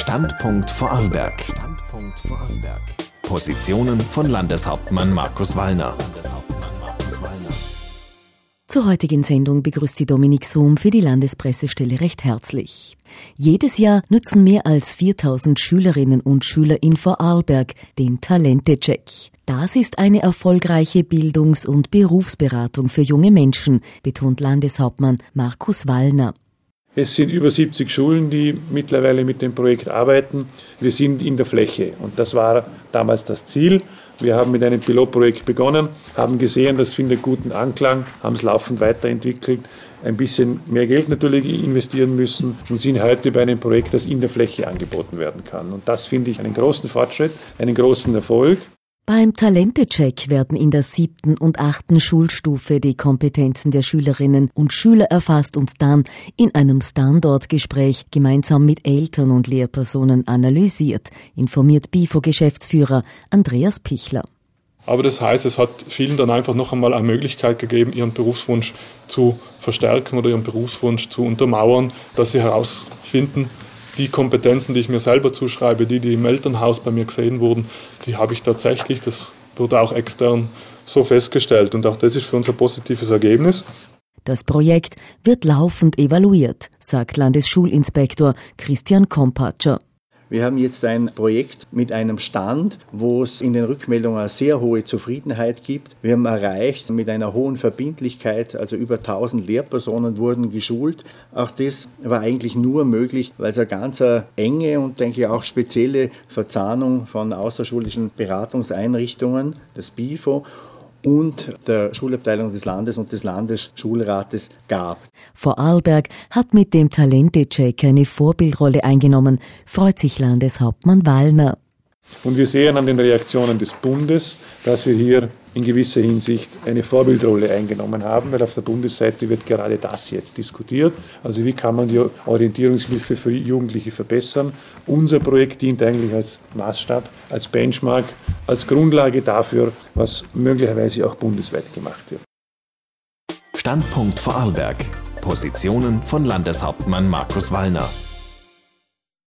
Standpunkt Vorarlberg. Standpunkt Vorarlberg. Positionen von Landeshauptmann Markus Wallner. Zur heutigen Sendung begrüßt sie Dominik Sohm für die Landespressestelle recht herzlich. Jedes Jahr nutzen mehr als 4000 Schülerinnen und Schüler in Vorarlberg den Talente-Check. Das ist eine erfolgreiche Bildungs- und Berufsberatung für junge Menschen, betont Landeshauptmann Markus Wallner. Es sind über 70 Schulen, die mittlerweile mit dem Projekt arbeiten. Wir sind in der Fläche und das war damals das Ziel. Wir haben mit einem Pilotprojekt begonnen, haben gesehen, das findet guten Anklang, haben es laufend weiterentwickelt, ein bisschen mehr Geld natürlich investieren müssen und sind heute bei einem Projekt, das in der Fläche angeboten werden kann. Und das finde ich einen großen Fortschritt, einen großen Erfolg. Beim Talentecheck werden in der siebten und achten Schulstufe die Kompetenzen der Schülerinnen und Schüler erfasst und dann in einem Standortgespräch gemeinsam mit Eltern und Lehrpersonen analysiert, informiert BIFO-Geschäftsführer Andreas Pichler. Aber das heißt, es hat vielen dann einfach noch einmal eine Möglichkeit gegeben, ihren Berufswunsch zu verstärken oder ihren Berufswunsch zu untermauern, dass sie herausfinden, die Kompetenzen, die ich mir selber zuschreibe, die, die im Elternhaus bei mir gesehen wurden, die habe ich tatsächlich, das wurde auch extern so festgestellt. Und auch das ist für uns ein positives Ergebnis. Das Projekt wird laufend evaluiert, sagt Landesschulinspektor Christian Kompatscher. Wir haben jetzt ein Projekt mit einem Stand, wo es in den Rückmeldungen eine sehr hohe Zufriedenheit gibt. Wir haben erreicht mit einer hohen Verbindlichkeit, also über 1000 Lehrpersonen wurden geschult. Auch das war eigentlich nur möglich, weil es eine ganz enge und denke ich auch spezielle Verzahnung von außerschulischen Beratungseinrichtungen, das BIFO, und der Schulabteilung des Landes und des Landesschulrates gab. Vorarlberg hat mit dem Talente-Check eine Vorbildrolle eingenommen, freut sich Landeshauptmann Wallner. Und wir sehen an den Reaktionen des Bundes, dass wir hier in gewisser Hinsicht eine Vorbildrolle eingenommen haben, weil auf der Bundesseite wird gerade das jetzt diskutiert. Also wie kann man die Orientierungshilfe für Jugendliche verbessern? Unser Projekt dient eigentlich als Maßstab, als Benchmark, als Grundlage dafür, was möglicherweise auch bundesweit gemacht wird. Standpunkt Vorarlberg. Positionen von Landeshauptmann Markus Wallner.